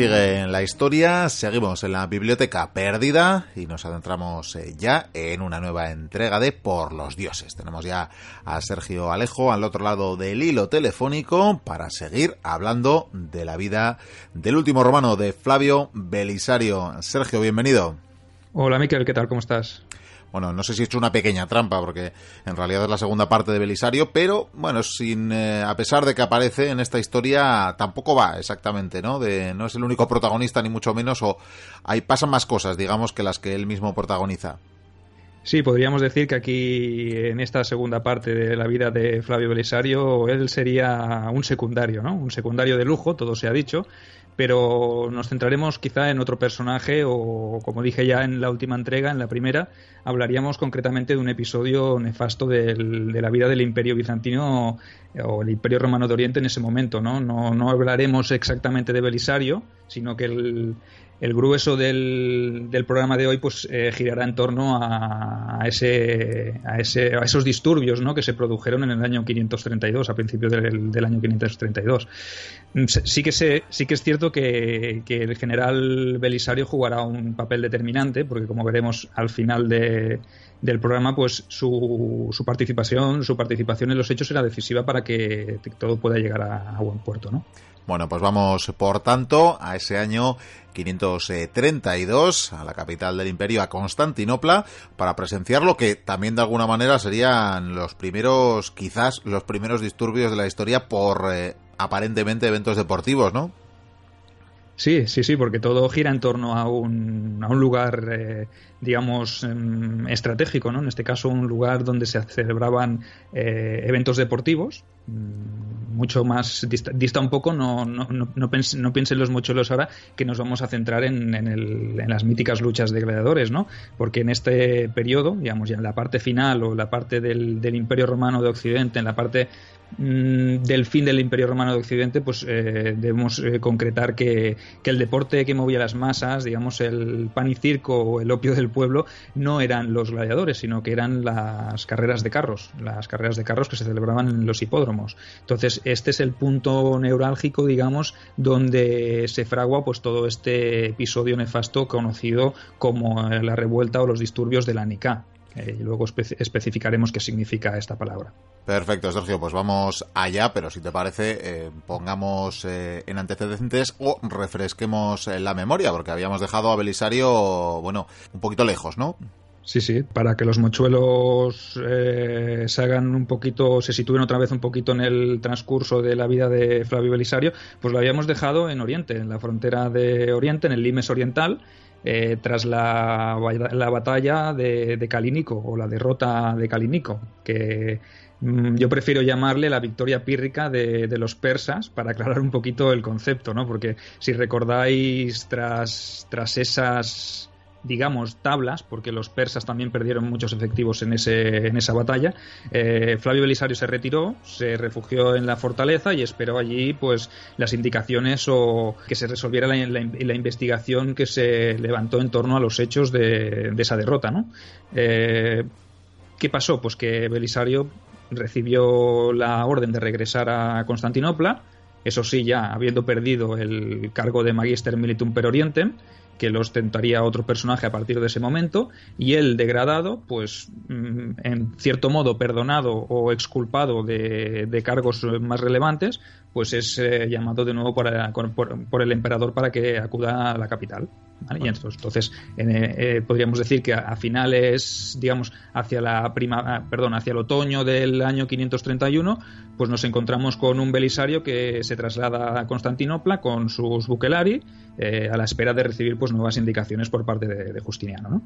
Sigue en la historia, seguimos en la biblioteca perdida y nos adentramos eh, ya en una nueva entrega de Por los Dioses. Tenemos ya a Sergio Alejo al otro lado del hilo telefónico para seguir hablando de la vida del último romano de Flavio Belisario. Sergio, bienvenido. Hola Miquel, ¿qué tal? ¿Cómo estás? Bueno, no sé si he hecho una pequeña trampa, porque en realidad es la segunda parte de Belisario, pero bueno, sin eh, a pesar de que aparece en esta historia, tampoco va exactamente, ¿no? De, no es el único protagonista, ni mucho menos, o hay pasan más cosas, digamos, que las que él mismo protagoniza. Sí, podríamos decir que aquí, en esta segunda parte de la vida de Flavio Belisario, él sería un secundario, ¿no? Un secundario de lujo, todo se ha dicho, pero nos centraremos quizá en otro personaje o, como dije ya en la última entrega, en la primera, hablaríamos concretamente de un episodio nefasto de la vida del Imperio Bizantino o el Imperio Romano de Oriente en ese momento. No, no, no hablaremos exactamente de Belisario, sino que el, el grueso del, programa de hoy pues eh, girará en torno a, esos disturbios ¿no? que se produjeron en el año 532, a principios del, año 532. Mm, sí que, sí que es cierto que, el general Belisario jugará un papel determinante, porque como veremos al final de, del programa, pues su, su, participación, su participación en los hechos era decisiva para que todo pueda llegar a, a buen puerto, ¿no? Bueno, pues vamos, por tanto, a ese año 532, a la capital del imperio, a Constantinopla, para presenciar lo que también de alguna manera serían los primeros, quizás los primeros disturbios de la historia por eh, aparentemente eventos deportivos, ¿no? Sí, sí, sí, porque todo gira en torno a un, a un lugar, eh, digamos, em, estratégico, ¿no? En este caso, un lugar donde se celebraban eh, eventos deportivos, mm, mucho más, dista, un poco, no, no, no, no, piensen los mochuelos ahora que nos vamos a centrar en, en, el, en, las míticas luchas de gladiadores, ¿no? Porque en este periodo, digamos, ya en la parte final o la parte del, del Imperio Romano de Occidente, en la parte Mm, del fin del Imperio Romano de Occidente, pues eh, debemos eh, concretar que, que, el deporte que movía las masas, digamos el pan y circo o el opio del pueblo, no eran los gladiadores, sino que eran las carreras de carros, las carreras de carros que se celebraban en los hipódromos. Entonces, este es el punto neurálgico, digamos, donde se fragua pues todo este episodio nefasto conocido como la revuelta o los disturbios de la Nica. Eh, y luego espe especificaremos qué significa esta palabra. Perfecto, Sergio, pues vamos allá, pero si te parece, eh, pongamos eh, en antecedentes o refresquemos la memoria, porque habíamos dejado a Belisario, bueno, un poquito lejos, ¿no? Sí, sí, para que los mochuelos eh, se hagan un poquito, se sitúen otra vez un poquito en el transcurso de la vida de Flavio Belisario, pues lo habíamos dejado en Oriente, en la frontera de Oriente, en el Limes Oriental, eh, tras la, la batalla de, de, Calínico o la derrota de Calínico, que mm, yo prefiero llamarle la victoria pírrica de, de, los persas para aclarar un poquito el concepto, ¿no? Porque si recordáis tras, tras esas digamos, tablas, porque los persas también perdieron muchos efectivos en, ese, en esa batalla. Eh, Flavio Belisario se retiró, se refugió en la fortaleza y esperó allí pues las indicaciones o que se resolviera la, la, la investigación que se levantó en torno a los hechos de, de esa derrota. ¿no? Eh, ¿Qué pasó? Pues que Belisario recibió la orden de regresar a Constantinopla, eso sí, ya habiendo perdido el cargo de Magister Militum per Orientem, que lo ostentaría otro personaje a partir de ese momento, y él degradado, pues mm, en cierto modo perdonado o exculpado de, de cargos más relevantes, pues es eh, llamado de nuevo por, por, por, el emperador para que acuda a la capital. ¿vale? Y entonces, entonces eh, eh, podríamos decir que a, a, finales, digamos, hacia la prima, ah, perdón, hacia el otoño del año 531, pues nos encontramos con un belisario que se traslada a Constantinopla con sus bucelari eh, a la espera de recibir pues nuevas indicaciones por parte de, de Justiniano, ¿no?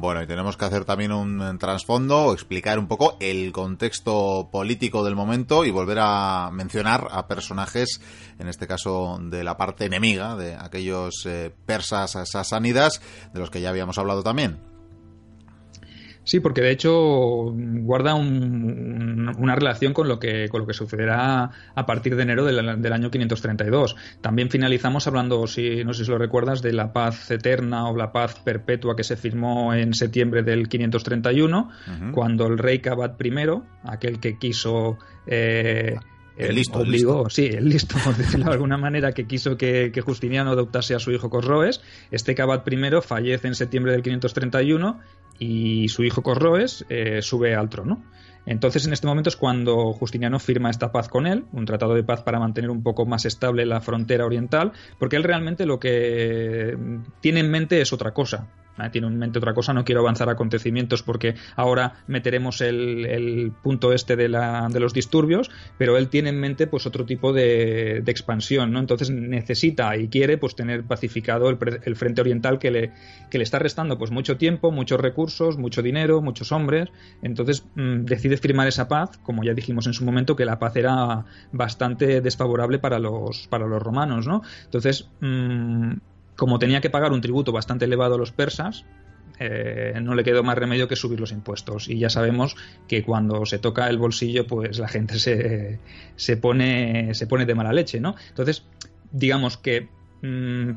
Bueno, y tenemos que hacer también un trasfondo, explicar un poco el contexto político del momento y volver a mencionar a personajes, en este caso de la parte enemiga, de aquellos eh, persas sasánidas, de los que ya habíamos hablado también. Sí, porque de hecho guarda un, una relación con lo que con lo que sucederá a partir de enero del, del, año 532. También finalizamos hablando, si no sé si lo recuerdas, de la paz eterna o la paz perpetua que se firmó en septiembre del 531, uh -huh. cuando el rey Cabat I, aquel que quiso eh, el listo, obligó, sí, el listo, por decirlo de alguna manera, que quiso que, Justiniano adoptase a su hijo Cosroes. Este Cabat I fallece en septiembre del 531 y su hijo Cosroes eh, sube al trono. Entonces, en este momento es cuando Justiniano firma esta paz con él, un tratado de paz para mantener un poco más estable la frontera oriental, porque él realmente lo que tiene en mente es otra cosa. Ah, tiene en mente otra cosa, no quiero avanzar acontecimientos porque ahora meteremos el, punto este de, la, de, los disturbios, pero él tiene en mente pues otro tipo de, expansión, ¿no? Entonces necesita y quiere pues tener pacificado el, frente oriental que le, que le está restando pues mucho tiempo, muchos recursos, mucho dinero, muchos hombres, entonces mm, decide firmar esa paz, como ya dijimos en su momento que la paz era bastante desfavorable para los, para los romanos, ¿no? Entonces, mm, como tenía que pagar un tributo bastante elevado a los persas, eh, no le quedó más remedio que subir los impuestos. Y ya sabemos que cuando se toca el bolsillo, pues la gente se, se, pone, se pone de mala leche, ¿no? Entonces, digamos que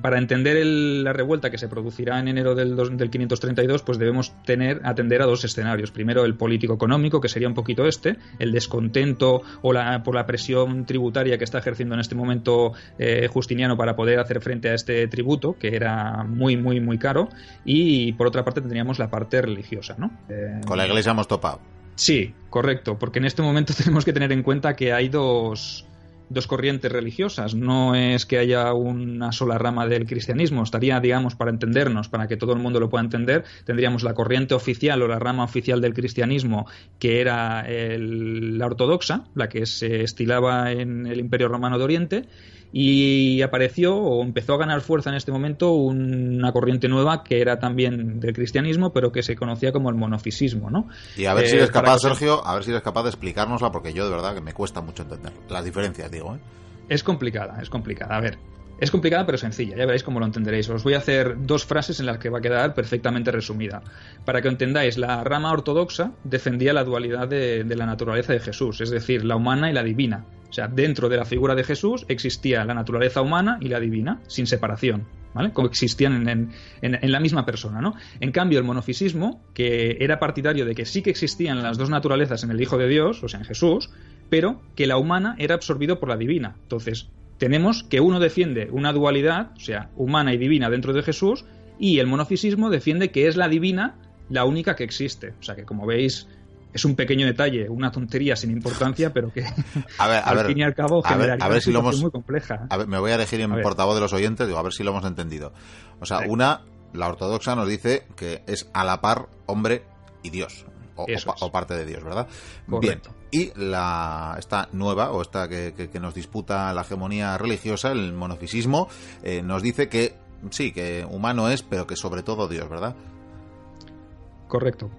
para entender la revuelta que se producirá en enero del, 532, pues debemos tener, atender a dos escenarios. Primero, el político-económico, que sería un poquito este, el descontento o la, por la presión tributaria que está ejerciendo en este momento eh, Justiniano para poder hacer frente a este tributo, que era muy, muy, muy caro. Y por otra parte, tendríamos la parte religiosa, ¿no? Eh, Con la iglesia hemos topado. Sí, correcto, porque en este momento tenemos que tener en cuenta que hay dos dos corrientes religiosas, no es que haya una sola rama del cristianismo, estaría, digamos, para entendernos, para que todo el mundo lo pueda entender, tendríamos la corriente oficial o la rama oficial del cristianismo, que era la ortodoxa, la que se estilaba en el Imperio Romano de Oriente, y apareció o empezó a ganar fuerza en este momento una corriente nueva que era también del cristianismo pero que se conocía como el monofisismo ¿no? y a ver si eh, eres capaz Sergio a ver si eres capaz de explicárnosla porque yo de verdad que me cuesta mucho entender las diferencias digo ¿eh? es complicada es complicada a ver es complicada pero sencilla, ya veréis cómo lo entenderéis. Os voy a hacer dos frases en las que va a quedar perfectamente resumida. Para que entendáis, la rama ortodoxa defendía la dualidad de, la naturaleza de Jesús, es decir, la humana y la divina. O sea, dentro de la figura de Jesús existía la naturaleza humana y la divina, sin separación. ¿Vale? Coexistían en, en, la misma persona, ¿no? En cambio, el monofisismo, que era partidario de que sí que existían las dos naturalezas en el Hijo de Dios, o sea, en Jesús, pero que la humana era absorbido por la divina. Entonces, tenemos que uno defiende una dualidad, o sea, humana y divina dentro de Jesús, y el monofisismo defiende que es la divina la única que existe. O sea que, como veis, es un pequeño detalle, una tontería sin importancia, pero que al fin y al cabo a ver, a ver si lo hemos, muy compleja. A ver, me voy a elegir en portavoz de los oyentes, digo, a ver si lo hemos entendido. O sea, una, la ortodoxa nos dice que es a la par hombre y Dios o, parte de Dios, ¿verdad? Bien. Y la, esta nueva, o esta que, nos disputa la hegemonía religiosa, el monofisismo, eh, nos dice que sí, que humano es, pero que sobre todo Dios, ¿verdad? Correcto.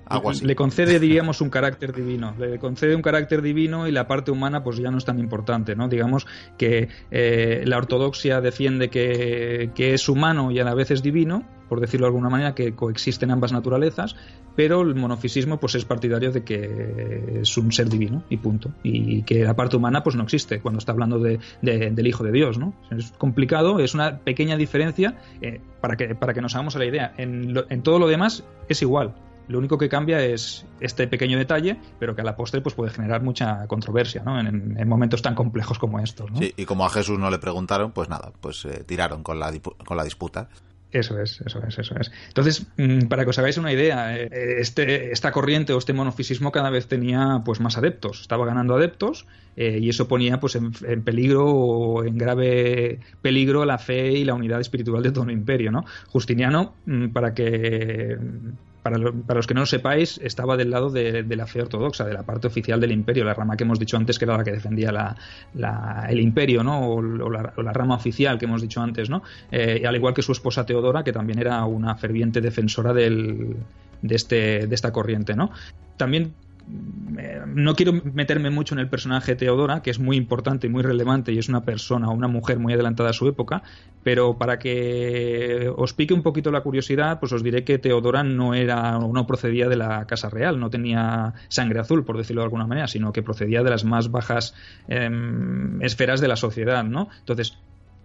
Le concede, diríamos, un carácter divino. Le concede un carácter divino y la parte humana, pues ya no es tan importante, ¿no? Digamos que eh, la ortodoxia defiende que, es humano y a la vez es divino, por decirlo de alguna manera, que coexisten ambas naturalezas, pero el monofisismo, pues es partidario de que es un ser divino y punto. Y que la parte humana, pues no existe cuando está hablando de, del Hijo de Dios, ¿no? Es complicado, es una pequeña diferencia eh, para, que, para que nos hagamos la idea. En, en todo lo demás es igual. Lo único que cambia es este pequeño detalle, pero que a la postre pues, puede generar mucha controversia ¿no? en, momentos tan complejos como estos. Sí, y como a Jesús no le preguntaron, pues nada, pues eh, tiraron con la, con la disputa. Eso es, eso es, eso es. Entonces, mm, para que os hagáis una idea, eh, este, esta corriente o este monofisismo cada vez tenía pues más adeptos, estaba ganando adeptos eh, y eso ponía pues en, en, peligro o en grave peligro la fe y la unidad espiritual de todo el imperio, ¿no? Justiniano, mm, para que para, los que no lo sepáis, estaba del lado de, la fe ortodoxa, de la parte oficial del imperio, la rama que hemos dicho antes que era la que defendía el imperio, ¿no? O, la, rama oficial que hemos dicho antes, ¿no? Eh, al igual que su esposa Teodora, que también era una ferviente defensora del, de, este, de esta corriente, ¿no? También no quiero meterme mucho en el personaje Teodora, que es muy importante y muy relevante y es una persona, una mujer muy adelantada a su época, pero para que os pique un poquito la curiosidad, pues os diré que Teodora no era no procedía de la casa real, no tenía sangre azul, por decirlo de alguna manera, sino que procedía de las más bajas em, esferas de la sociedad, ¿no? Entonces,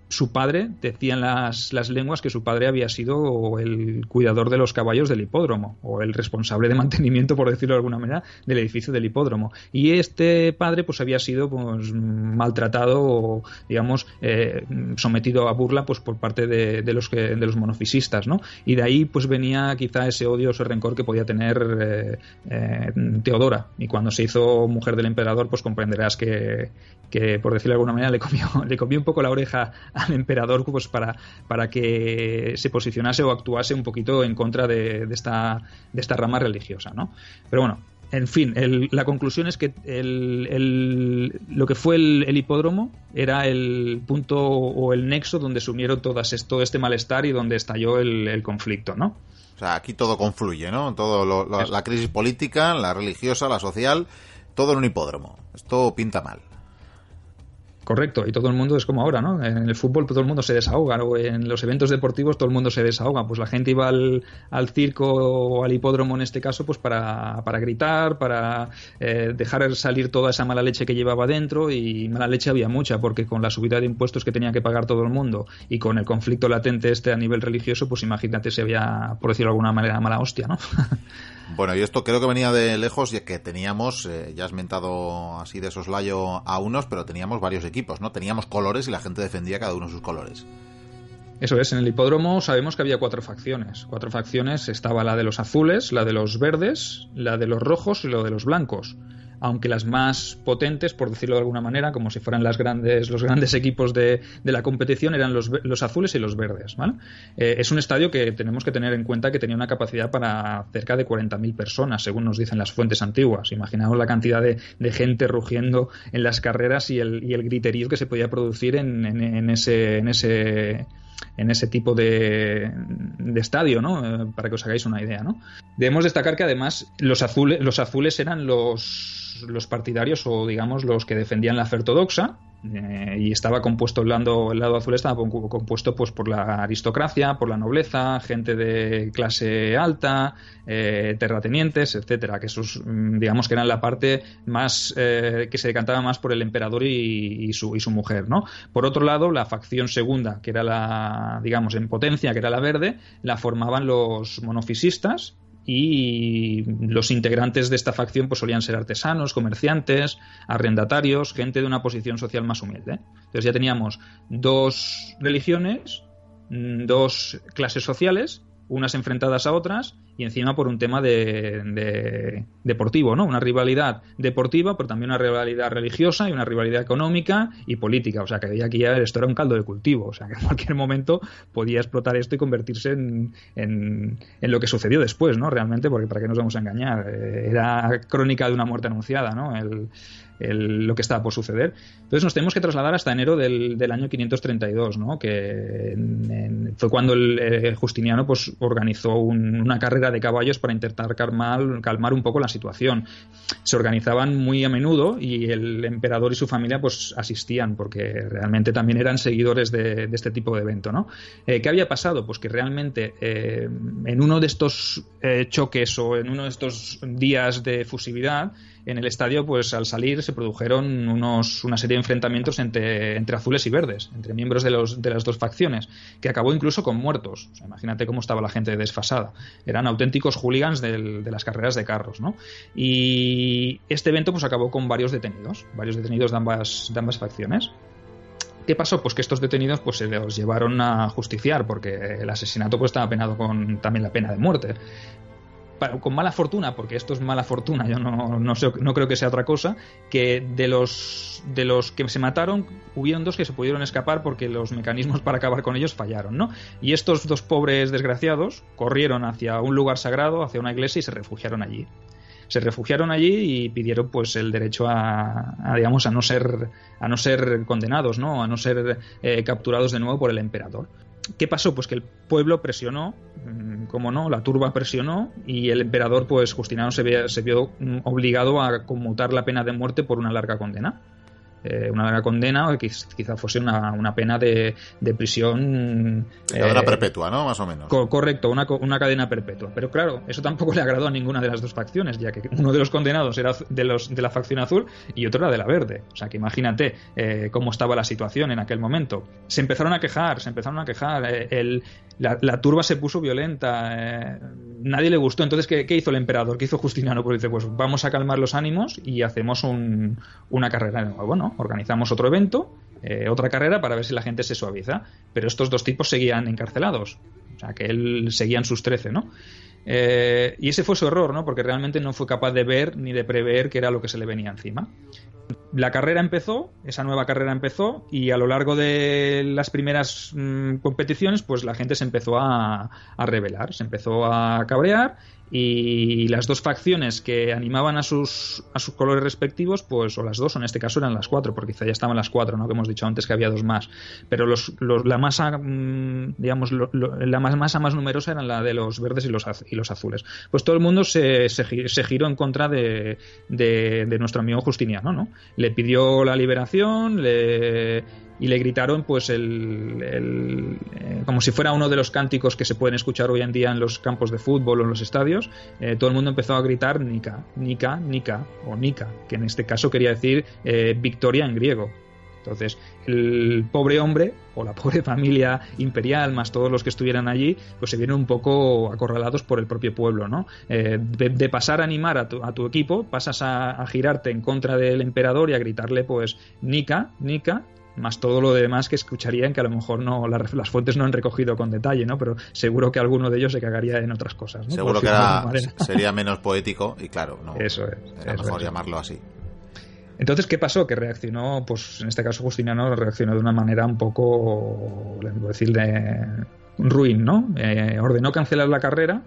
su padre, decían las, las lenguas que su padre había sido el cuidador de los caballos del hipódromo, o el responsable de mantenimiento, por decirlo de alguna manera, del edificio del hipódromo. Y este padre, pues había sido pues, maltratado o, digamos, eh, sometido a burla pues por parte de, de, los, que, de los monofisistas, ¿no? Y de ahí, pues venía quizá ese odio, ese rencor que podía tener eh, eh, Teodora. Y cuando se hizo mujer del emperador, pues comprenderás que, que por decirlo de alguna manera, le comió, le comió un poco la oreja al emperador pues para, para que se posicionase o actuase un poquito en contra de, de esta, de esta rama religiosa, ¿no? Pero bueno, en fin, el, la conclusión es que el, el, lo que fue el, hipódromo era el punto o el nexo donde se unieron todas, todo este malestar y donde estalló el, conflicto, ¿no? O sea, aquí todo confluye, ¿no? Todo lo, lo, la crisis política, la religiosa, la social, todo en un hipódromo. Esto pinta mal. Correcto, y todo el mundo es como ahora, ¿no? En el fútbol todo el mundo se desahoga, o en los eventos deportivos todo el mundo se desahoga. Pues la gente iba al, circo o al hipódromo en este caso, pues para, para gritar, para eh, dejar salir toda esa mala leche que llevaba dentro, y mala leche había mucha, porque con la subida de impuestos que tenía que pagar todo el mundo y con el conflicto latente este a nivel religioso, pues imagínate si había, por decirlo de alguna manera, mala hostia, ¿no? Bueno, y esto creo que venía de lejos, y que teníamos, eh, ya has mentado así de soslayo a unos, pero teníamos varios equipos, ¿no? Teníamos colores y la gente defendía cada uno sus colores. Eso es, en el hipódromo sabemos que había cuatro facciones. Cuatro facciones estaba la de los azules, la de los verdes, la de los rojos y la de los blancos aunque las más potentes, por decirlo de alguna manera, como si fueran las grandes, los grandes equipos de, de la competición, eran los, los, azules y los verdes. ¿vale? Eh, es un estadio que tenemos que tener en cuenta que tenía una capacidad para cerca de 40.000 personas, según nos dicen las fuentes antiguas. Imaginaos la cantidad de, de gente rugiendo en las carreras y el, y el, griterío que se podía producir en, en, ese, en ese en ese tipo de, de estadio, ¿no? Eh, para que os hagáis una idea, ¿no? Debemos destacar que además los azules, los azules eran los los, partidarios o digamos los que defendían la fe ortodoxa eh, y estaba compuesto el lado, el lado azul estaba compuesto pues por la aristocracia, por la nobleza, gente de clase alta, eh, terratenientes, etcétera, que esos mm, digamos que eran la parte más eh, que se decantaba más por el emperador y, y, su, y su mujer, ¿no? Por otro lado, la facción segunda, que era la digamos en potencia, que era la verde, la formaban los monofisistas y los integrantes de esta facción pues solían ser artesanos, comerciantes, arrendatarios, gente de una posición social más humilde. Entonces ya teníamos dos religiones, mm, dos clases sociales unas enfrentadas a otras y encima por un tema de, de, deportivo, ¿no? Una rivalidad deportiva, pero también una rivalidad religiosa y una rivalidad económica y política. O sea, que aquí ya esto era un caldo de cultivo. O sea, que en cualquier momento podía explotar esto y convertirse en, en, en lo que sucedió después, ¿no? Realmente, porque para qué nos vamos a engañar. Eh, era crónica de una muerte anunciada, ¿no? El, el, lo que estaba por suceder. Entonces nos tenemos que trasladar hasta enero del, del año 532, ¿no? que en, en, fue cuando el, eh, Justiniano pues, organizó un, una carrera de caballos para intentar calmar, calmar un poco la situación. Se organizaban muy a menudo y el emperador y su familia pues asistían porque realmente también eran seguidores de, de este tipo de evento. ¿no? Eh, ¿Qué había pasado? Pues que realmente eh, en uno de estos eh, choques o en uno de estos días de fusividad en el estadio, pues al salir se produjeron unos, una serie de enfrentamientos entre, entre azules y verdes, entre miembros de, los, de las dos facciones, que acabó incluso con muertos. O sea, imagínate cómo estaba la gente desfasada. Eran auténticos hooligans de las carreras de carros, ¿no? Y este evento pues acabó con varios detenidos, varios detenidos de ambas, de ambas facciones. ¿Qué pasó? Pues que estos detenidos pues, se los llevaron a justiciar, porque el asesinato pues, estaba penado con también la pena de muerte con mala fortuna, porque esto es mala fortuna, yo no, no, sé, no creo que sea otra cosa, que de los, de los que se mataron, hubieron dos que se pudieron escapar porque los mecanismos para acabar con ellos fallaron, ¿no? Y estos dos pobres desgraciados corrieron hacia un lugar sagrado, hacia una iglesia y se refugiaron allí. Se refugiaron allí y pidieron pues el derecho a, a digamos a no ser a no ser condenados, ¿no? A no ser eh, capturados de nuevo por el emperador. ¿Qué pasó? Pues que el pueblo presionó, mm, como no, la turba presionó y el emperador, pues Justiniano, se, se vio mm, obligado a conmutar la pena de muerte por una larga condena. Eh, una condena o que quizá fuese una, una pena de, de prisión. Cadena perpetua, ¿no? Más o menos. correcto, una, una cadena perpetua. Pero claro, eso tampoco le agradó a ninguna de las dos facciones, ya que uno de los condenados era de, los, de la facción azul y otro era de la verde. O sea que imagínate cómo estaba la situación en aquel momento. Se empezaron a quejar, se empezaron a quejar. el, la, turba se puso violenta, eh, nadie le gustó. Entonces, ¿qué, hizo el emperador? ¿Qué hizo Justiniano? Pues dice, pues vamos a calmar los ánimos y hacemos una carrera de nuevo, ¿no? Organizamos otro evento, eh, otra carrera para ver si la gente se suaviza. Pero estos dos tipos seguían encarcelados. O sea, que él seguían sus trece, ¿no? Eh, y ese fue su error, ¿no? Porque realmente no fue capaz de ver ni de prever qué era lo que se le venía encima la carrera empezó, esa nueva carrera empezó y a lo largo de las primeras mm, competiciones pues la gente se empezó a, a rebelar, se empezó a cabrear y las dos facciones que animaban a sus, a sus colores respectivos, pues, o las dos, o en este caso eran las cuatro, porque quizá ya estaban las cuatro, ¿no? Que hemos dicho antes que había dos más. Pero los, la masa, mm, digamos, la más, masa más numerosa eran la de los verdes y los, y los azules. Pues todo el mundo se, se, giró en contra de, de, nuestro amigo Justiniano, ¿no? Pidió la liberación, le y le gritaron pues el, eh, como si fuera uno de los cánticos que se pueden escuchar hoy en día en los campos de fútbol o en los estadios eh, todo el mundo empezó a gritar Nika, Nika, Nika o Nika que en este caso quería decir eh, victoria en griego entonces, el pobre hombre o la pobre familia imperial, más todos los que estuvieran allí, pues se vieron un poco acorralados por el propio pueblo, ¿no? de, pasar a animar a tu, equipo, pasas a, a, girarte en contra del emperador y a gritarle, pues, Nika, Nika, más todo lo demás que escucharían que a lo mejor no las fuentes no han recogido con detalle, ¿no? Pero seguro que alguno de ellos se cagaría en otras cosas. Seguro que sería menos poético y claro, no. Eso es. Era mejor llamarlo así. Entonces, ¿qué pasó? Que reaccionó, pues en este caso Justiniano reaccionó de una manera un poco, decir, de ruin, ¿no? Eh, ordenó cancelar la carrera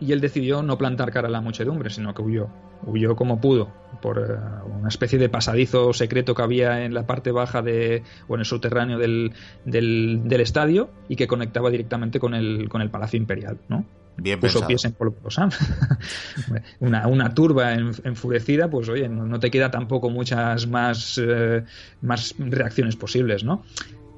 y él decidió no plantar cara a la muchedumbre, sino que huyó. Huyó como pudo, por eh, una especie de pasadizo secreto que había en la parte baja de, o en el subterráneo del, del, estadio y que conectaba directamente con el, con el Palacio Imperial, ¿no? Bien Puso pies en una, una turba enfurecida, pues oye, no, te queda tampoco muchas más, eh, más reacciones posibles, ¿no?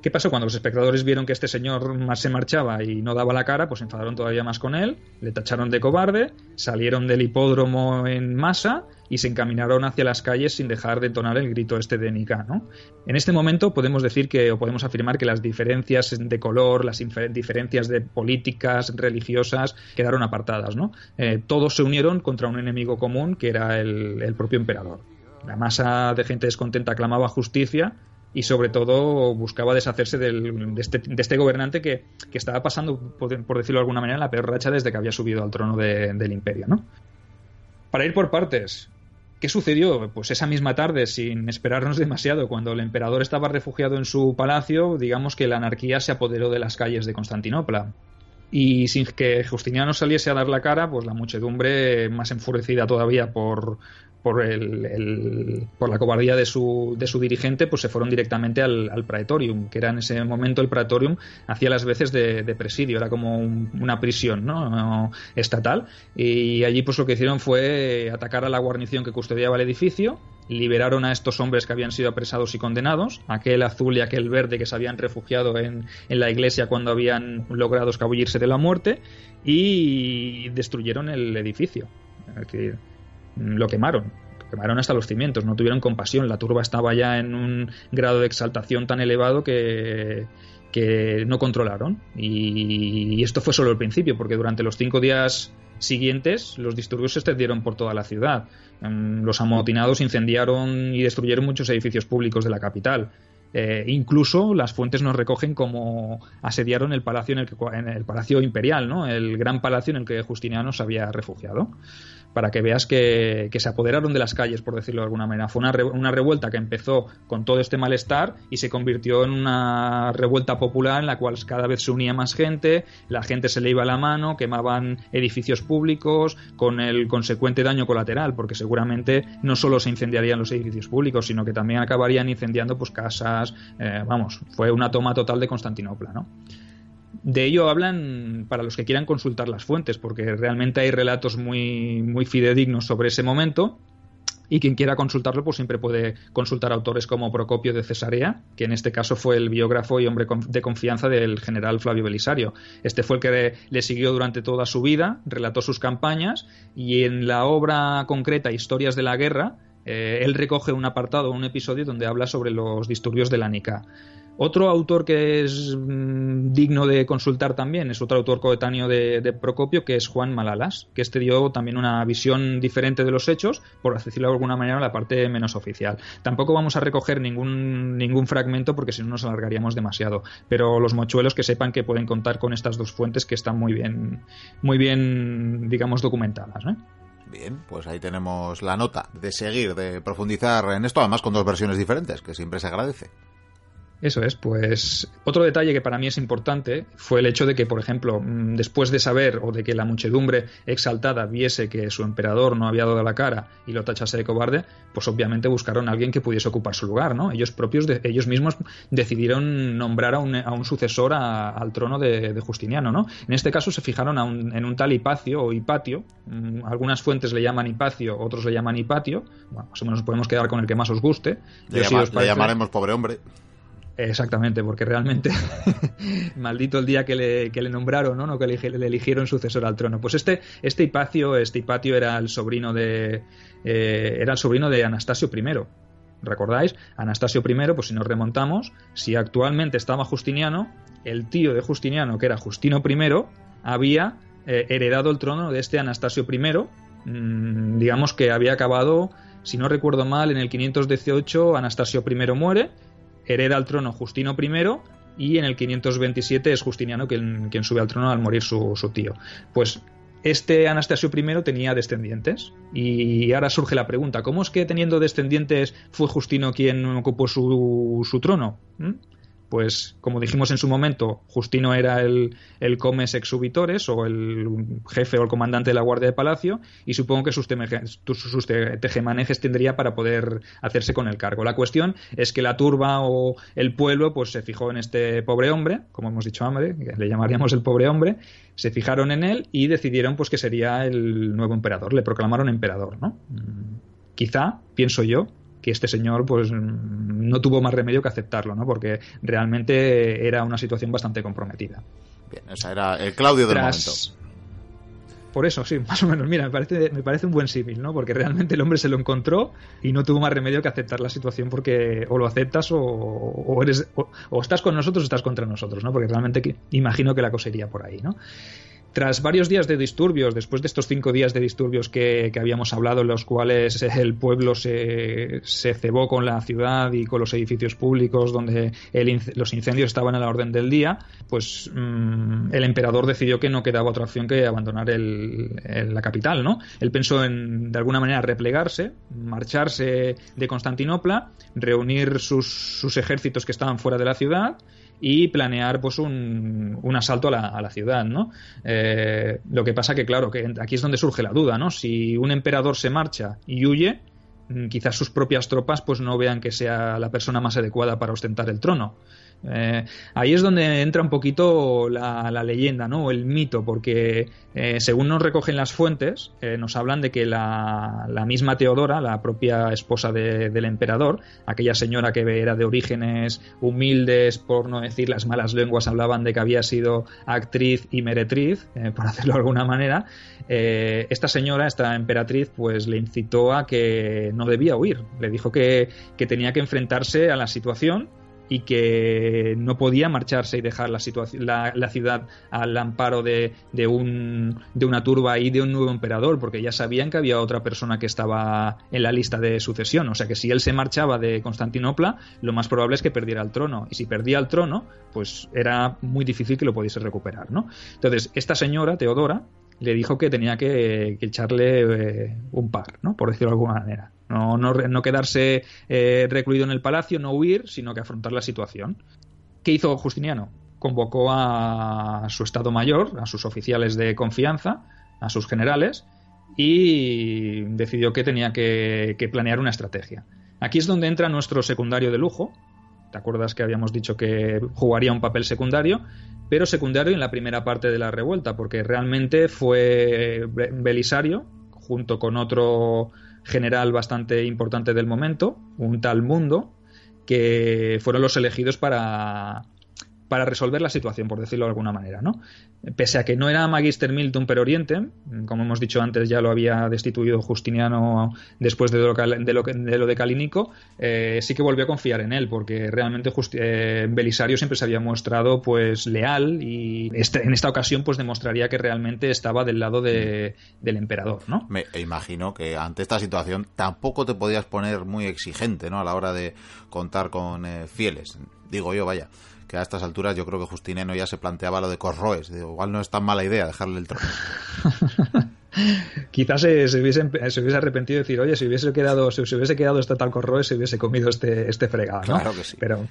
¿Qué pasó? Cuando los espectadores vieron que este señor más se marchaba y no daba la cara, pues se enfadaron todavía más con él, le tacharon de cobarde, salieron del hipódromo en masa y se encaminaron hacia las calles sin dejar de entonar el grito este de Nika, ¿no? En este momento podemos decir que, o podemos afirmar que las diferencias de color, las diferencias de políticas religiosas quedaron apartadas, ¿no? Eh, todos se unieron contra un enemigo común que era el, propio emperador. La masa de gente descontenta clamaba justicia y sobre todo buscaba deshacerse este, de, este, gobernante que, estaba pasando, por, decirlo de alguna manera, la peor racha desde que había subido al trono del imperio. ¿no? Para ir por partes, ¿qué sucedió? Pues esa misma tarde, sin esperarnos demasiado, cuando el emperador estaba refugiado en su palacio, digamos que la anarquía se apoderó de las calles de Constantinopla. Y sin que Justiniano saliese a dar la cara, pues la muchedumbre, más enfurecida todavía por, por, el, por la cobardía de su, de su dirigente, pues se fueron directamente al, al, Praetorium, que era en ese momento el Praetorium hacía las veces de, presidio, era como una prisión ¿no? estatal. Y allí pues lo que hicieron fue atacar a la guarnición que custodiaba el edificio, liberaron a estos hombres que habían sido apresados y condenados, aquel azul y aquel verde que se habían refugiado en, en la iglesia cuando habían logrado escabullirse de la muerte, y destruyeron el edificio. Que, lo quemaron. Quemaron hasta los cimientos, no tuvieron compasión. La turba estaba ya en un grado de exaltación tan elevado que, que no controlaron. Y, esto fue solo el principio, porque durante los cinco días siguientes los disturbios se extendieron por toda la ciudad. Mm, los amotinados incendiaron y destruyeron muchos edificios públicos de la capital. Eh, incluso las fuentes nos recogen como asediaron el palacio en el, que, en el palacio imperial, ¿no? El gran palacio en el que Justiniano se había refugiado para que veas que, se apoderaron de las calles, por decirlo de alguna manera. Fue una, una, revuelta que empezó con todo este malestar y se convirtió en una revuelta popular en la cual cada vez se unía más gente, la gente se le iba la mano, quemaban edificios públicos con el consecuente daño colateral, porque seguramente no solo se incendiarían los edificios públicos, sino que también acabarían incendiando pues casas, eh, vamos, fue una toma total de Constantinopla, ¿no? De ello hablan para los que quieran consultar las fuentes, porque realmente hay relatos muy, muy fidedignos sobre ese momento. y quien quiera consultarlo, pues siempre puede consultar autores como Procopio de Cesarea, que en este caso fue el biógrafo y hombre de confianza del general Flavio Belisario. Este fue el que le siguió durante toda su vida, relató sus campañas y en la obra concreta Historias de la Guerra, eh, él recoge un apartado, un episodio donde habla sobre los disturbios de la Nica. Otro autor que es mm, digno de consultar también es otro autor coetáneo de, Procopio, que es Juan Malalas, que este dio también una visión diferente de los hechos, por decirlo de alguna manera, la parte menos oficial. Tampoco vamos a recoger ningún, ningún fragmento porque si no nos alargaríamos demasiado, pero los mochuelos que sepan que pueden contar con estas dos fuentes que están muy bien, muy bien digamos, documentadas. ¿eh? Bien, pues ahí tenemos la nota de seguir, de profundizar en esto, además con dos versiones diferentes, que siempre se agradece. Eso es, pues otro detalle que para mí es importante fue el hecho de que, por ejemplo, mm, después de saber o de que la muchedumbre exaltada viese que su emperador no había dado la cara y lo tachase de cobarde, pues obviamente buscaron a alguien que pudiese ocupar su lugar, ¿no? Ellos propios, de, ellos mismos decidieron nombrar a un, a un sucesor al trono de, Justiniano, ¿no? En este caso se fijaron en un tal Hipacio o Hipatio, mm, algunas fuentes le llaman Hipacio, otros le llaman Hipatio, bueno, más o menos podemos quedar con el que más os guste. Le, le llamaremos pobre hombre. Exactamente, porque realmente maldito el día que le, nombraron, ¿no? no que le, eligieron sucesor al trono. Pues este, este Hipacio, este era el sobrino de eh, era el sobrino de Anastasio I. ¿Recordáis? Anastasio I, pues si nos remontamos, si actualmente estaba Justiniano, el tío de Justiniano, que era Justino I, había eh, heredado el trono de este Anastasio I, mm, digamos que había acabado, si no recuerdo mal, en el 518 Anastasio I muere hereda al trono Justino I y en el 527 es Justiniano quien, quien sube al trono al morir su, tío. Pues este Anastasio I tenía descendientes y ahora surge la pregunta, ¿cómo es que teniendo descendientes fue Justino quien ocupó su, su trono? ¿Mm? Pues como dijimos en su momento, Justino era el, el comes exubitores o el jefe o el comandante de la Guardia de Palacio y supongo que sus, sus tejemanejes tendría para poder hacerse con el cargo. La cuestión es que la turba o el pueblo pues se fijó en este pobre hombre, como hemos dicho hambre, le llamaríamos el pobre hombre, se fijaron en él y decidieron pues que sería el nuevo emperador, le proclamaron emperador, ¿no? Mm, quizá, pienso yo, que este señor pues no tuvo más remedio que aceptarlo, ¿no? Porque realmente era una situación bastante comprometida. Bien, esa era el Claudio del momento. Por eso, sí, más o menos. Mira, me parece, me parece un buen símil, ¿no? Porque realmente el hombre se lo encontró y no tuvo más remedio que aceptar la situación porque o lo aceptas o, eres o, estás con nosotros o estás contra nosotros, ¿no? Porque realmente imagino que la cosa iría por ahí, ¿no? Tras varios días de disturbios, después de estos cinco días de disturbios que, habíamos hablado, en los cuales el pueblo se, cebó con la ciudad y con los edificios públicos, donde los incendios estaban a la orden del día, pues mm, el emperador decidió que no quedaba otra opción que abandonar la capital, ¿no? Él pensó en, de alguna manera, replegarse, marcharse de Constantinopla, reunir sus, sus ejércitos que estaban fuera de la ciudad, y planear pues un, un asalto a la, a la, ciudad, ¿no? Eh, lo que pasa que, claro, que aquí es donde surge la duda, ¿no? Si un emperador se marcha y huye, mm, quizás sus propias tropas pues no vean que sea la persona más adecuada para ostentar el trono. Eh, ahí es donde entra un poquito la, leyenda, ¿no? El mito, porque eh, según nos recogen las fuentes, eh, nos hablan de que la, misma Teodora, la propia esposa del emperador, aquella señora que era de orígenes humildes, por no decir las malas lenguas, hablaban de que había sido actriz y meretriz, por hacerlo de alguna manera, esta señora, esta emperatriz, pues le incitó a que no debía huir, le dijo que tenía que enfrentarse a la situación y que no podía marcharse y dejar la, la, ciudad al amparo de, de, un, de una turba y de un nuevo emperador, porque ya sabían que había otra persona que estaba en la lista de sucesión. O sea que si él se marchaba de Constantinopla, lo más probable es que perdiera el trono. Y si perdía el trono, pues era muy difícil que lo pudiese recuperar. ¿no? Entonces, esta señora, Teodora, le dijo que tenía que, echarle eh, un par, ¿no? por decirlo de alguna manera. No, no, quedarse eh, recluido en el palacio, no huir, sino que afrontar la situación. ¿Qué hizo Justiniano? Convocó a su Estado Mayor, a sus oficiales de confianza, a sus generales, y decidió que tenía que, planear una estrategia. Aquí es donde entra nuestro secundario de lujo. ¿Te acuerdas que habíamos dicho que jugaría un papel secundario? Pero secundario en la primera parte de la revuelta, porque realmente fue Belisario, junto con otro general bastante importante del momento, un tal Mundo, que fueron los elegidos para, para resolver la situación, por decirlo de alguna manera, ¿no? Pese a que no era Magister Milton per Oriente, como hemos dicho antes, ya lo había destituido Justiniano después de lo, de lo, de, lo de Calínico, eh, sí que volvió a confiar en él, porque realmente eh, Belisario siempre se había mostrado pues leal y este, en esta ocasión pues demostraría que realmente estaba del lado de, del emperador, ¿no? Me imagino que ante esta situación tampoco te podías poner muy exigente, ¿no? A la hora de contar con eh, fieles. Digo yo, vaya que a estas alturas yo creo que Justiniano ya se planteaba lo de Corroes. igual no es tan mala idea dejarle el trono. Quizás se, se, hubiese, se, hubiese, arrepentido de decir, oye, si hubiese quedado, si, se hubiese quedado este tal Corroes, se hubiese comido este, este fregado. Claro que sí. Pero,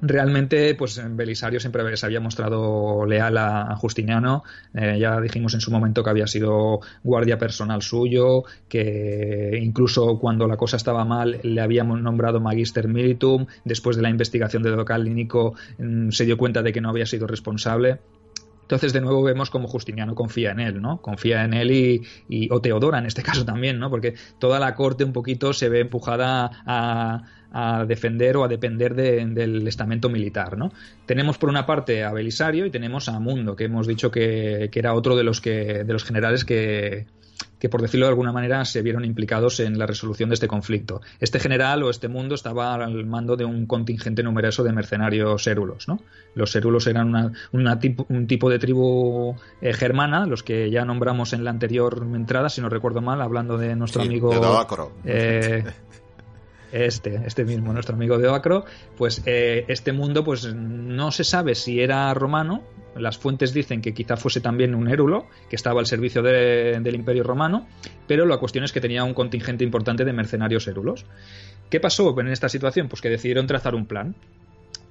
realmente pues Belisario siempre se había mostrado leal a, Justiniano. Eh, ya dijimos en su momento que había sido guardia personal suyo que incluso cuando la cosa estaba mal le habíamos nombrado magister militum después de la investigación de Docalínico mm, se dio cuenta de que no había sido responsable entonces, de nuevo vemos como Justiniano confía en él, ¿no? Confía en él y, o Teodora en este caso también, ¿no? Porque toda la corte un poquito se ve empujada a, defender o a depender del estamento militar, ¿no? Tenemos por una parte a Belisario y tenemos a Mundo, que hemos dicho que, que era otro de los que de los generales que, que, por decirlo de alguna manera, se vieron implicados en la resolución de este conflicto. Este general o este mundo estaba al mando de un contingente numeroso de mercenarios érulos. ¿no? Los érulos eran un tipo de tribu eh, germana, los que ya nombramos en la anterior entrada, si no recuerdo mal, hablando de nuestro amigo. De este, este mismo, nuestro amigo de Oacro, pues eh, este mundo pues no se sabe si era romano, las fuentes dicen que quizá fuese también un érulo, que estaba al servicio del Imperio Romano, pero la cuestión es que tenía un contingente importante de mercenarios érulos. ¿Qué pasó en esta situación? Pues que decidieron trazar un plan.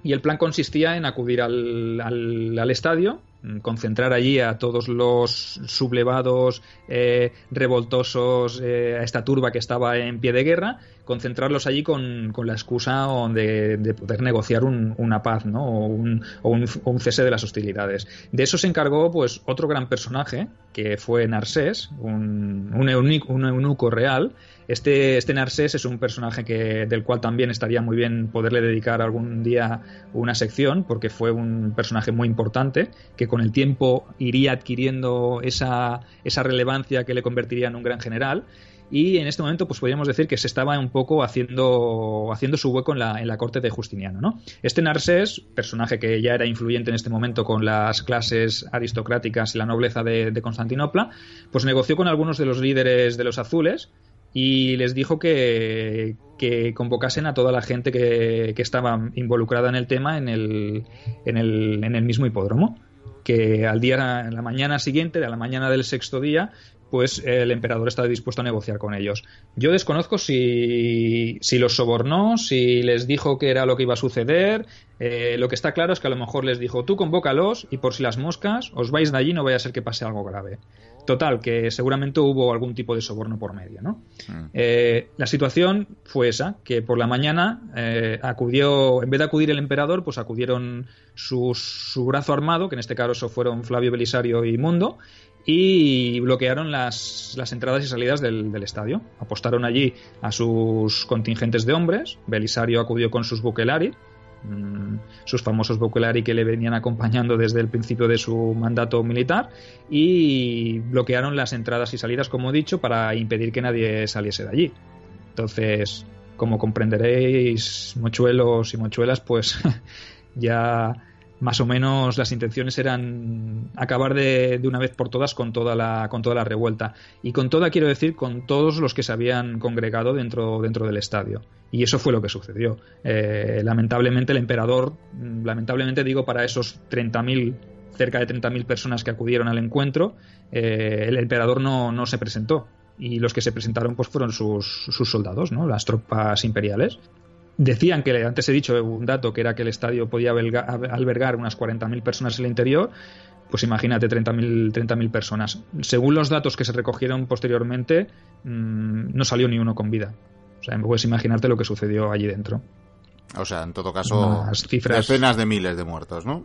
Y el plan consistía en acudir al, al estadio, concentrar allí a todos los sublevados, eh, revoltosos, eh, a esta turba que estaba en pie de guerra, concentrarlos allí con, la excusa de, poder negociar una paz ¿no? o, un, cese de las hostilidades. De eso se encargó pues otro gran personaje, que fue Narsés, un, un, eunuco real, este, este Narsés es un personaje que, del cual también estaría muy bien poderle dedicar algún día una sección, porque fue un personaje muy importante, que con el tiempo iría adquiriendo esa, esa relevancia que le convertiría en un gran general y en este momento pues podríamos decir que se estaba un poco haciendo, haciendo su hueco en la, en la corte de Justiniano. ¿no? Este Narsés, personaje que ya era influyente en este momento con las clases aristocráticas y la nobleza de, Constantinopla, pues negoció con algunos de los líderes de los azules y les dijo que, que convocasen a toda la gente que, que, estaba involucrada en el tema en el, en el, en el mismo hipódromo que al día, en la mañana siguiente, a la mañana del sexto día, pues el emperador está dispuesto a negociar con ellos. Yo desconozco si, si los sobornó, si les dijo que era lo que iba a suceder. Eh, lo que está claro es que a lo mejor les dijo, tú convócalos y por si las moscas os vais de allí no vaya a ser que pase algo grave. Total, que seguramente hubo algún tipo de soborno por medio, ¿no? Mm. Eh, la situación fue esa, que por la mañana eh, acudió, en vez de acudir el emperador, pues acudieron su brazo armado, que en este caso fueron Flavio Belisario y Mundo, y bloquearon las, las entradas y salidas del, del, estadio. Apostaron allí a sus contingentes de hombres, Belisario acudió con sus buquelari, sus famosos Boculari que le venían acompañando desde el principio de su mandato militar y bloquearon las entradas y salidas, como he dicho, para impedir que nadie saliese de allí. Entonces, como comprenderéis, mochuelos y mochuelas, pues ya más o menos las intenciones eran acabar de, una vez por todas con toda la con toda la revuelta y con toda quiero decir con todos los que se habían congregado dentro dentro del estadio y eso fue lo que sucedió eh, lamentablemente el emperador mm, lamentablemente digo para esos 30.000 cerca de 30.000 personas que acudieron al encuentro eh, el emperador no, no se presentó y los que se presentaron pues fueron sus, sus soldados, ¿no? las tropas imperiales. Decían que, antes he dicho un dato, que era que el estadio podía albergar unas 40.000 personas en el interior, pues imagínate 30.000 30 personas. Según los datos que se recogieron posteriormente, mm, no salió ni uno con vida. O sea, puedes imaginarte lo que sucedió allí dentro. O sea, en todo caso, decenas de miles de muertos, ¿no?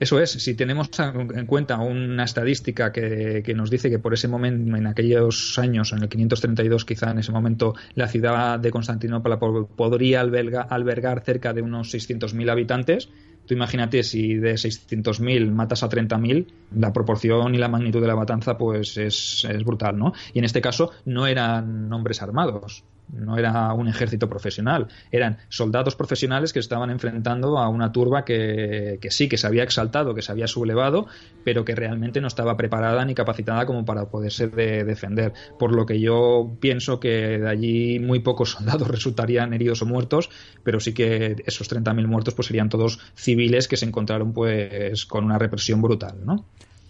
Eso es, si tenemos en cuenta una estadística que, nos dice que por ese momento, en aquellos años, en el 532 quizá en ese momento, la ciudad de Constantinopla podría albergar cerca de unos 600.000 habitantes, Tú imagínate si de 600.000 matas a 30.000, la proporción y la magnitud de la matanza pues es, es, brutal, ¿no? Y en este caso no eran hombres armados, no era un ejército profesional, eran soldados profesionales que estaban enfrentando a una turba que, sí, que se había exaltado, que se había sublevado, pero que realmente no estaba preparada ni capacitada como para poderse defender. Por lo que yo pienso que de allí muy pocos soldados resultarían heridos o muertos, pero sí que esos 30.000 muertos pues serían todos civiles que se encontraron pues con una represión brutal, ¿no?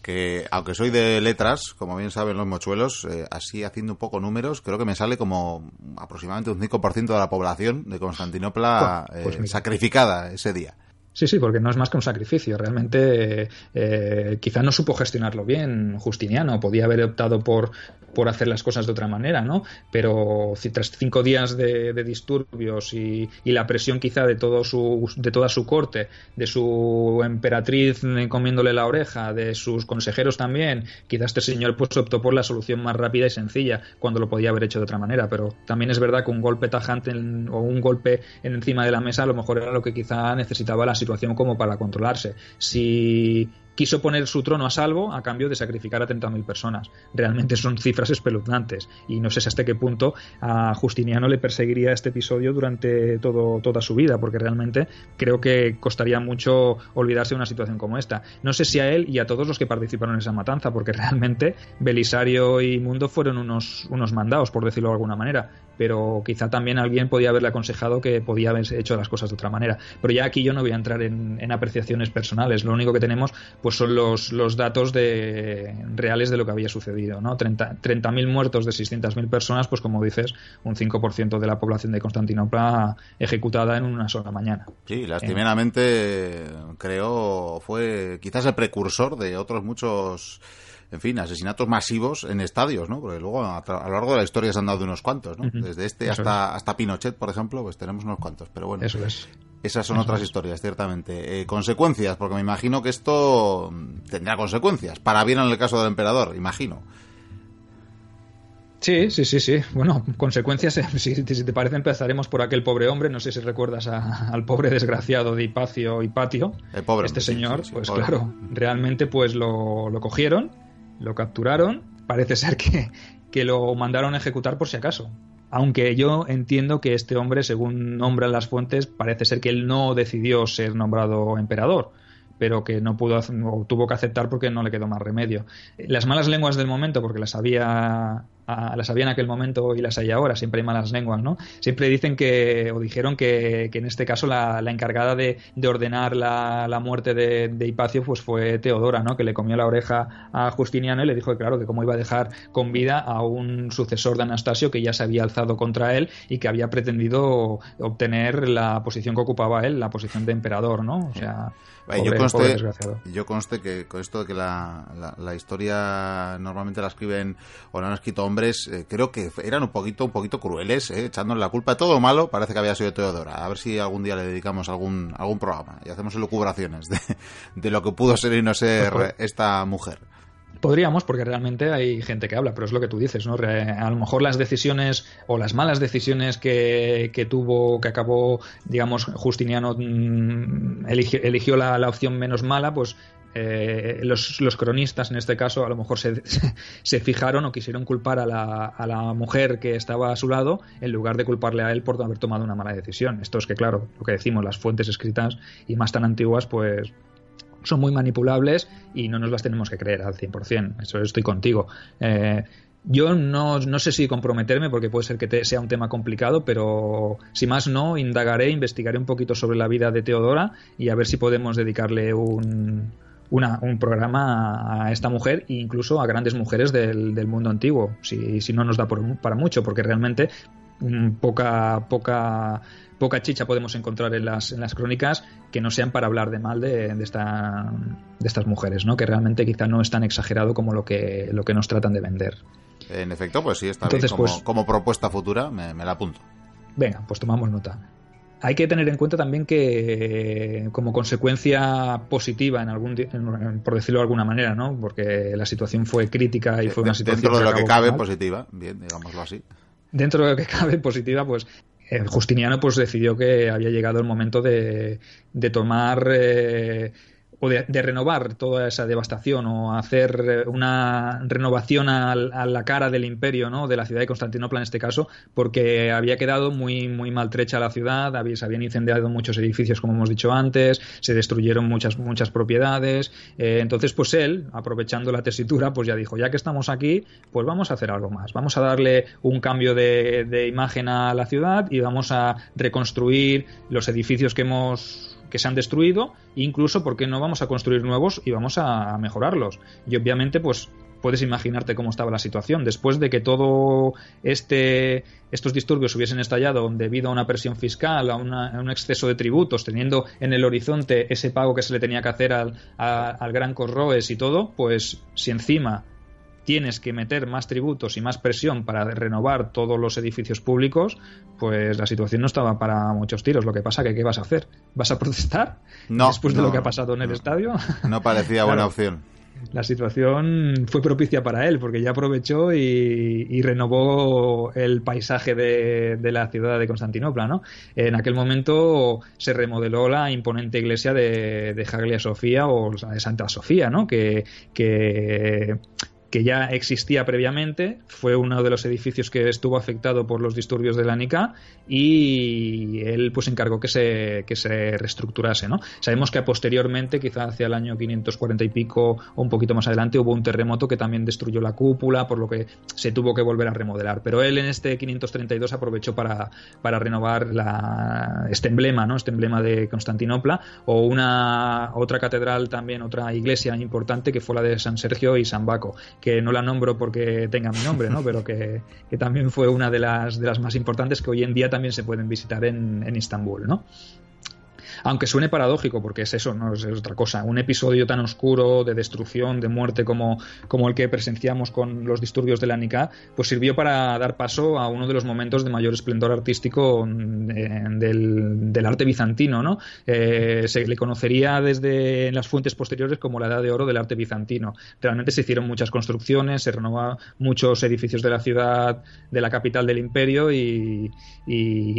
Que aunque soy de letras, como bien saben los mochuelos, eh, así haciendo un poco números, creo que me sale como aproximadamente un 5% de la población de Constantinopla pues eh, sacrificada ese día. Sí, sí, porque no es más que un sacrificio. Realmente eh, quizá no supo gestionarlo bien Justiniano, podía haber optado por, por hacer las cosas de otra manera, ¿no? Pero tras cinco días de, disturbios y, la presión quizá de, todo su, de toda su corte, de su emperatriz comiéndole la oreja, de sus consejeros también, quizá este señor pues optó por la solución más rápida y sencilla cuando lo podía haber hecho de otra manera. Pero también es verdad que un golpe tajante o un golpe encima de la mesa a lo mejor era lo que quizá necesitaba la situación situación como para controlarse. Si quiso poner su trono a salvo a cambio de sacrificar a 30.000 personas. Realmente son cifras espeluznantes y no sé hasta qué punto a Justiniano le perseguiría este episodio durante todo, toda su vida, porque realmente creo que costaría mucho olvidarse de una situación como esta. No sé si a él y a todos los que participaron en esa matanza, porque realmente Belisario y Mundo fueron unos, unos mandados, por decirlo de alguna manera, pero quizá también alguien podía haberle aconsejado que podía haber hecho las cosas de otra manera. Pero ya aquí yo no voy a entrar en, en apreciaciones personales, lo único que tenemos pues son los, los datos de, reales de lo que había sucedido. ¿no? 30.000 30 muertos de 600.000 personas, pues como dices, un 5% de la población de Constantinopla ejecutada en una sola mañana. Sí, lastimeramente creo fue quizás el precursor de otros muchos en fin, asesinatos masivos en estadios, ¿no? Porque luego a, lo largo de la historia se han dado unos cuantos, ¿no? Desde este hasta, hasta Pinochet, por ejemplo, pues tenemos unos cuantos. Pero bueno, Eso es. Esas son otras historias, ciertamente. Eh, consecuencias, porque me imagino que esto tendrá consecuencias. Para bien en el caso del emperador, imagino. Sí, sí, sí, sí. Bueno, consecuencias, si, te parece, empezaremos por aquel pobre hombre. No sé si recuerdas al pobre desgraciado de Hipacio Hipatio. El pobre. Este señor, pues claro, realmente pues lo, lo cogieron lo capturaron, parece ser que, que lo mandaron a ejecutar por si acaso. Aunque yo entiendo que este hombre, según nombran las fuentes, parece ser que él no decidió ser nombrado emperador pero que no pudo o tuvo que aceptar porque no le quedó más remedio. Las malas lenguas del momento, porque las había las había en aquel momento y las hay ahora, siempre hay malas lenguas, ¿no? Siempre dicen que, o dijeron que, que en este caso la, la encargada de, de ordenar la, la, muerte de, de, Hipacio pues fue Teodora, ¿no? Que le comió la oreja a Justiniano y le dijo que claro, que cómo iba a dejar con vida a un sucesor de Anastasio que ya se había alzado contra él y que había pretendido obtener la posición que ocupaba él, la posición de emperador, ¿no? O sea yo, conste, yo conste que con esto de que la, la, historia normalmente la escriben o la han escrito hombres, eh, creo que eran un poquito, un poquito crueles, eh, echándole la culpa de todo lo malo, parece que había sido Teodora. A ver si algún día le dedicamos algún, algún programa y hacemos elucubraciones de, de lo que pudo ser y no ser pues esta mujer. Podríamos, porque realmente hay gente que habla, pero es lo que tú dices, ¿no? A lo mejor las decisiones o las malas decisiones que, que tuvo, que acabó, digamos, Justiniano mm, eligió, la, la, opción menos mala, pues eh, los, cronistas en este caso a lo mejor se, se fijaron o quisieron culpar a la, a la, mujer que estaba a su lado en lugar de culparle a él por haber tomado una mala decisión. Esto es que, claro, lo que decimos, las fuentes escritas y más tan antiguas, pues son muy manipulables y no nos las tenemos que creer al 100%. Eso estoy contigo. Eh, yo no, no, sé si comprometerme porque puede ser que sea un tema complicado, pero si más no, indagaré, investigaré un poquito sobre la vida de Teodora y a ver si podemos dedicarle un, un programa a esta mujer e incluso a grandes mujeres del, del mundo antiguo, si, si, no nos da para mucho, porque realmente mm, poca, poca poca chicha podemos encontrar en las, en las crónicas que no sean para hablar de mal de, de, esta, de estas mujeres, ¿no? que realmente quizá no es tan exagerado como lo que, lo que nos tratan de vender. En efecto, pues sí, está bien. Como, pues, como propuesta futura, me, me la apunto. Venga, pues tomamos nota. Hay que tener en cuenta también que como consecuencia positiva en algún por decirlo de alguna manera no porque la situación fue crítica y fue una situación dentro de lo que cabe positiva. Bien digámoslo así. Dentro de lo que cabe positiva pues eh, Justiniano pues decidió que había llegado el momento de, de tomar eh, o de, renovar toda esa devastación o hacer eh, una renovación a, la cara del imperio, ¿no? de la ciudad de Constantinopla en este caso, porque había quedado muy, muy maltrecha la ciudad, había, se habían incendiado muchos edificios, como hemos dicho antes, se destruyeron muchas, muchas propiedades. Eh, entonces, pues él, aprovechando la tesitura, pues ya dijo, ya que estamos aquí, pues vamos a hacer algo más. Vamos a darle un cambio de imagen a la ciudad y vamos a reconstruir los edificios que hemos que se han destruido, incluso porque no vamos a construir nuevos y vamos a mejorarlos. Y obviamente, pues puedes imaginarte cómo estaba la situación. Después de que todo este, estos disturbios hubiesen estallado debido a una presión fiscal, a, un exceso de tributos, teniendo en el horizonte ese pago que se le tenía que hacer al, al gran Corroes y todo, pues si encima tienes que meter más tributos y más presión para renovar todos los edificios públicos, pues la situación no estaba para muchos tiros. Lo que pasa que ¿qué vas a hacer? ¿Vas a protestar no, después de lo que ha pasado en el estadio? No parecía buena opción la situación fue propicia para él, porque ya aprovechó y, renovó el paisaje de, la ciudad de Constantinopla. ¿no? En aquel momento se remodeló la imponente iglesia de, de Hagia Sofía o de Santa Sofía, ¿no? que, que que ya existía previamente, fue uno de los edificios que estuvo afectado por los disturbios de la NICA y él pues encargó que se, que se reestructurase. ¿no? Sabemos que posteriormente, quizá hacia el año 540 y pico o un poquito más adelante, hubo un terremoto que también destruyó la cúpula, por lo que se tuvo que volver a remodelar. Pero él en este 532 aprovechó para, para renovar este emblema, ¿no? este emblema de Constantinopla, o una otra catedral también, otra iglesia importante que fue la de San Sergio y San Baco que no la nombro porque tenga mi nombre, ¿no? pero que, también fue una de las, de las más importantes que hoy en día también se pueden visitar en, en Istambul. ¿no? Aunque suene paradójico, porque es eso, no es otra cosa. Un episodio tan oscuro de destrucción, de muerte como, como el que presenciamos con los disturbios de la Nika, pues sirvió para dar paso a uno de los momentos de mayor esplendor artístico eh, del, arte bizantino, ¿no? Eh, se le conocería desde las fuentes posteriores como la edad de oro del arte bizantino. Realmente se hicieron muchas construcciones, se renovaron muchos edificios de la ciudad, de la capital del imperio y,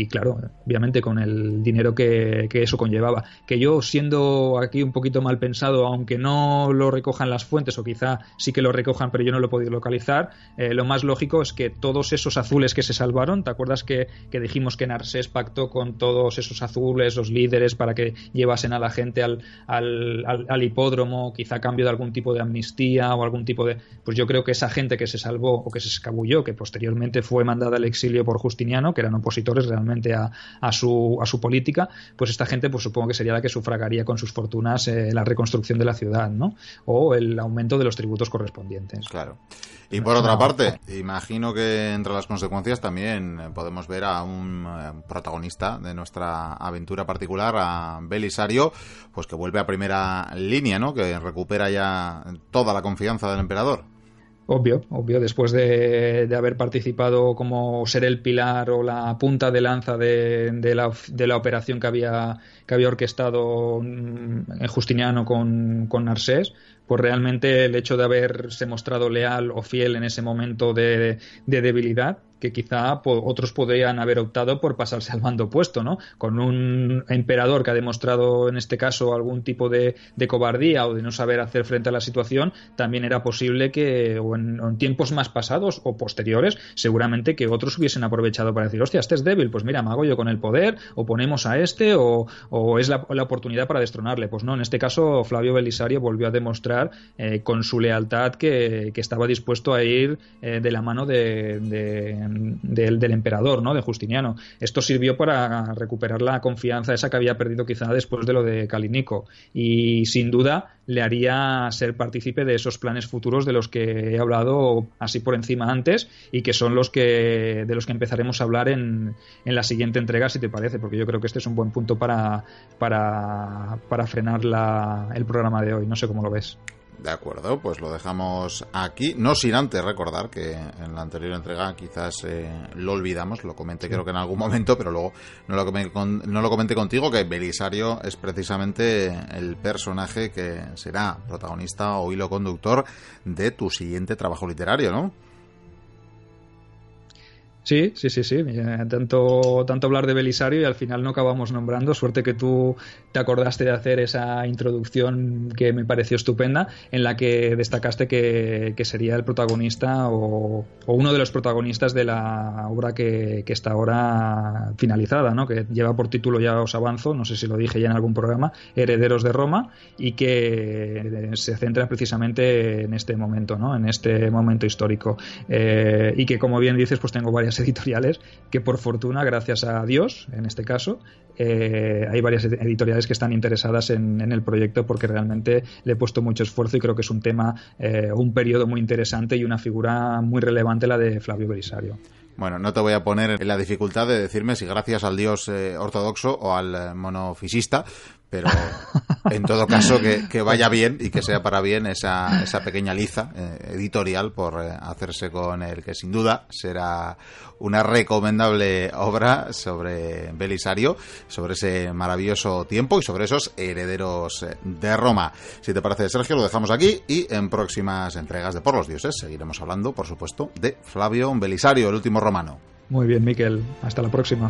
claro, obviamente con el dinero que, que eso llevaba. Que yo, siendo aquí un poquito mal pensado, aunque no lo recojan las fuentes, o quizá sí que lo recojan, pero yo no lo he podido localizar, eh, lo más lógico es que todos esos azules que se salvaron, ¿te acuerdas que, dijimos que Narsés pactó con todos esos azules, los líderes, para que llevasen a la gente al, al, hipódromo, quizá a cambio de algún tipo de amnistía o algún tipo de. Pues yo creo que esa gente que se salvó o que se escabulló, que posteriormente fue mandada al exilio por Justiniano, que eran opositores realmente a, a, su, a su política, pues esta gente pues supongo que sería la que sufragaría con sus fortunas eh, la reconstrucción de la ciudad, ¿no? O el aumento de los tributos correspondientes. Claro. Y por otra parte, imagino que entre las consecuencias también eh, podemos ver a un eh, protagonista de nuestra aventura particular, a Belisario, pues que vuelve a primera línea, ¿no? Que recupera ya toda la confianza del emperador. Obvio, obvio, después de, haber participado como ser el pilar o la punta de lanza de, la, de la, operación que había, que había orquestado mm, Justiniano con, con Narsés, pues realmente el hecho de haberse mostrado leal o fiel en ese momento de, de debilidad que quizá otros podrían haber optado por pasarse al mando opuesto, ¿no? Con un emperador que ha demostrado en este caso algún tipo de, cobardía o de no saber hacer frente a la situación, también era posible que, o en, tiempos más pasados o posteriores, seguramente que otros hubiesen aprovechado para decir, hostia, este es débil, pues mira, me hago yo con el poder, o ponemos a este, o, es la, oportunidad para destronarle. Pues no, en este caso Flavio Belisario volvió a demostrar eh, con su lealtad que, estaba dispuesto a ir eh, de la mano de del, emperador, ¿no? De Justiniano. Esto sirvió para recuperar la confianza esa que había perdido quizá después de lo de Calinico y sin duda le haría ser partícipe de esos planes futuros de los que he hablado así por encima antes y que son los que de los que empezaremos a hablar en, en la siguiente entrega si te parece porque yo creo que este es un buen punto para para, para frenar la, el programa de hoy no sé cómo lo ves De acuerdo, pues lo dejamos aquí. No sin antes recordar que en la anterior entrega quizás eh, lo olvidamos, lo comenté creo que en algún momento, pero luego no lo, comenté, no lo comenté contigo, que Belisario es precisamente el personaje que será protagonista o hilo conductor de tu siguiente trabajo literario, ¿no? Sí, sí, sí, sí. Eh, tanto, tanto hablar de Belisario y al final no acabamos nombrando. Suerte que tú te acordaste de hacer esa introducción que me pareció estupenda, en la que destacaste que, sería el protagonista o, uno de los protagonistas de la obra que, está ahora finalizada, ¿no? que lleva por título, ya os avanzo, no sé si lo dije ya en algún programa, Herederos de Roma, y que se centra precisamente en este momento, ¿no? en este momento histórico. Eh, y que, como bien dices, pues tengo varias editoriales que por fortuna, gracias a Dios, en este caso, eh, hay varias editoriales que están interesadas en, el proyecto porque realmente le he puesto mucho esfuerzo y creo que es un tema, eh, un periodo muy interesante y una figura muy relevante la de Flavio Belisario. Bueno, no te voy a poner en la dificultad de decirme si gracias al dios eh, ortodoxo o al monofisista, pero en todo caso que, vaya bien y que sea para bien esa, esa pequeña liza eh, editorial por eh, hacerse con el que sin duda será una recomendable obra sobre Belisario, sobre ese maravilloso tiempo y sobre esos herederos eh, de Roma. Si te parece, Sergio, lo dejamos aquí y en próximas entregas de Por los Dioses seguiremos hablando, por supuesto, de Flavio Belisario, el último romano. Muy bien, Miquel. Hasta la próxima.